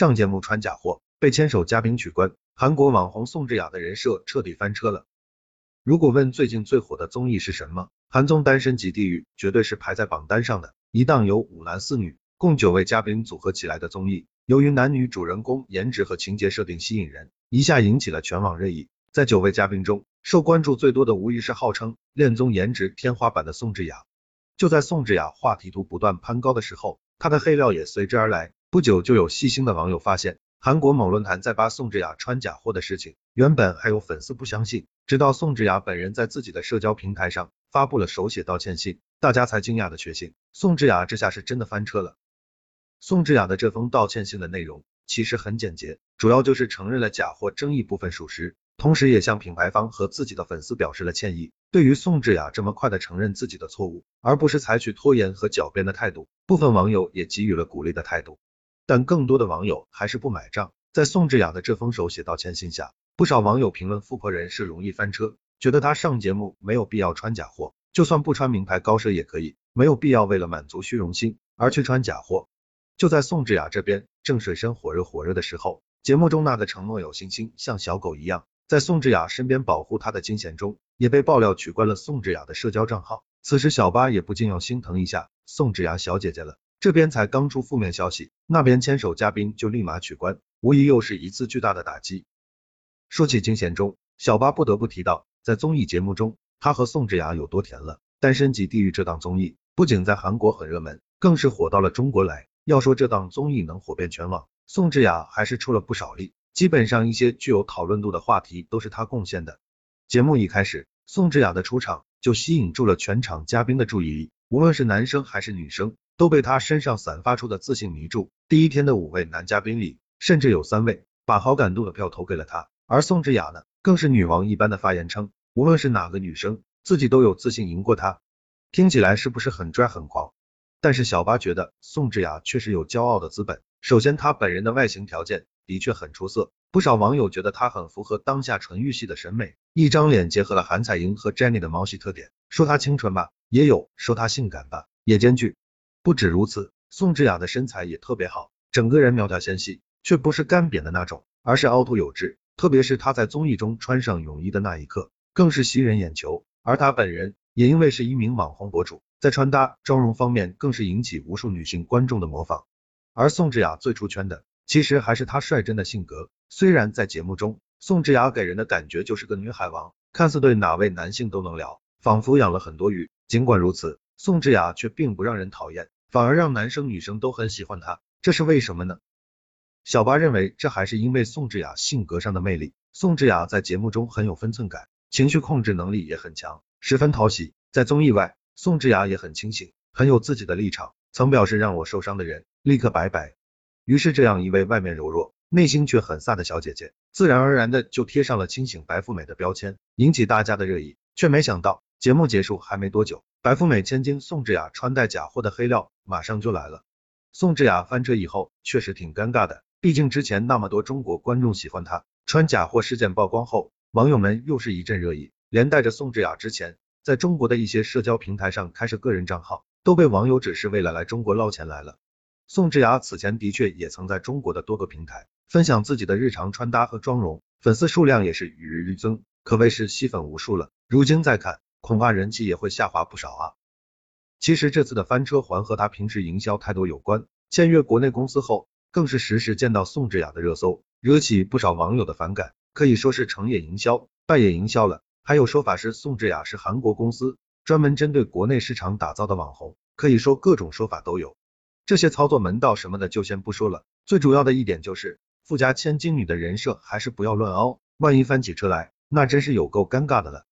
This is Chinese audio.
上节目穿假货，被牵手嘉宾取关，韩国网红宋智雅的人设彻底翻车了。如果问最近最火的综艺是什么，韩综《单身即地狱》绝对是排在榜单上的。一档由五男四女共九位嘉宾组合起来的综艺，由于男女主人公颜值和情节设定吸引人，一下引起了全网热议。在九位嘉宾中，受关注最多的无疑是号称恋综颜值天花板的宋智雅。就在宋智雅话题度不断攀高的时候，她的黑料也随之而来。不久就有细心的网友发现，韩国某论坛在扒宋智雅穿假货的事情。原本还有粉丝不相信，直到宋智雅本人在自己的社交平台上发布了手写道歉信，大家才惊讶的确信，宋智雅这下是真的翻车了。宋智雅的这封道歉信的内容其实很简洁，主要就是承认了假货争议部分属实。同时也向品牌方和自己的粉丝表示了歉意。对于宋智雅这么快的承认自己的错误，而不是采取拖延和狡辩的态度，部分网友也给予了鼓励的态度。但更多的网友还是不买账。在宋智雅的这封手写道歉信下，不少网友评论富婆人是容易翻车，觉得她上节目没有必要穿假货，就算不穿名牌高奢也可以，没有必要为了满足虚荣心而去穿假货。就在宋智雅这边正水深火热火热的时候，节目中那个承诺有信心像小狗一样。在宋智雅身边保护她的金贤中，也被爆料取关了宋智雅的社交账号。此时小八也不禁要心疼一下宋智雅小姐姐了。这边才刚出负面消息，那边牵手嘉宾就立马取关，无疑又是一次巨大的打击。说起金贤中，小八不得不提到，在综艺节目中，他和宋智雅有多甜了。单身即地狱这档综艺不仅在韩国很热门，更是火到了中国来。要说这档综艺能火遍全网，宋智雅还是出了不少力。基本上一些具有讨论度的话题都是他贡献的。节目一开始，宋智雅的出场就吸引住了全场嘉宾的注意力，无论是男生还是女生，都被他身上散发出的自信迷住。第一天的五位男嘉宾里，甚至有三位把好感度的票投给了他，而宋智雅呢，更是女王一般的发言称，无论是哪个女生，自己都有自信赢过她。听起来是不是很拽很狂？但是小八觉得宋智雅确实有骄傲的资本。首先，她本人的外形条件。的确很出色，不少网友觉得她很符合当下纯欲系的审美，一张脸结合了韩彩英和 Jennie 的猫系特点，说她清纯吧，也有；说她性感吧，也兼具。不止如此，宋智雅的身材也特别好，整个人苗条纤细，却不是干瘪的那种，而是凹凸有致。特别是她在综艺中穿上泳衣的那一刻，更是吸人眼球。而她本人也因为是一名网红博主，在穿搭、妆容方面更是引起无数女性观众的模仿。而宋智雅最出圈的。其实还是她率真的性格。虽然在节目中，宋智雅给人的感觉就是个女海王，看似对哪位男性都能聊，仿佛养了很多鱼。尽管如此，宋智雅却并不让人讨厌，反而让男生女生都很喜欢她。这是为什么呢？小八认为，这还是因为宋智雅性格上的魅力。宋智雅在节目中很有分寸感，情绪控制能力也很强，十分讨喜。在综艺外，宋智雅也很清醒，很有自己的立场，曾表示让我受伤的人，立刻拜拜。于是，这样一位外面柔弱、内心却很飒的小姐姐，自然而然的就贴上了清醒白富美的标签，引起大家的热议。却没想到，节目结束还没多久，白富美千金宋智雅穿戴假货的黑料马上就来了。宋智雅翻车以后，确实挺尴尬的，毕竟之前那么多中国观众喜欢她，穿假货事件曝光后，网友们又是一阵热议，连带着宋智雅之前在中国的一些社交平台上开设个人账号，都被网友指是为了来中国捞钱来了。宋智雅此前的确也曾在中国的多个平台分享自己的日常穿搭和妆容，粉丝数量也是与日俱增，可谓是吸粉无数了。如今再看，恐怕人气也会下滑不少啊。其实这次的翻车还和他平时营销态度有关，签约国内公司后，更是时时见到宋智雅的热搜，惹起不少网友的反感，可以说是成也营销，败也营销了。还有说法是宋智雅是韩国公司专门针对国内市场打造的网红，可以说各种说法都有。这些操作门道什么的就先不说了，最主要的一点就是富家千金女的人设还是不要乱凹，万一翻起车来，那真是有够尴尬的了。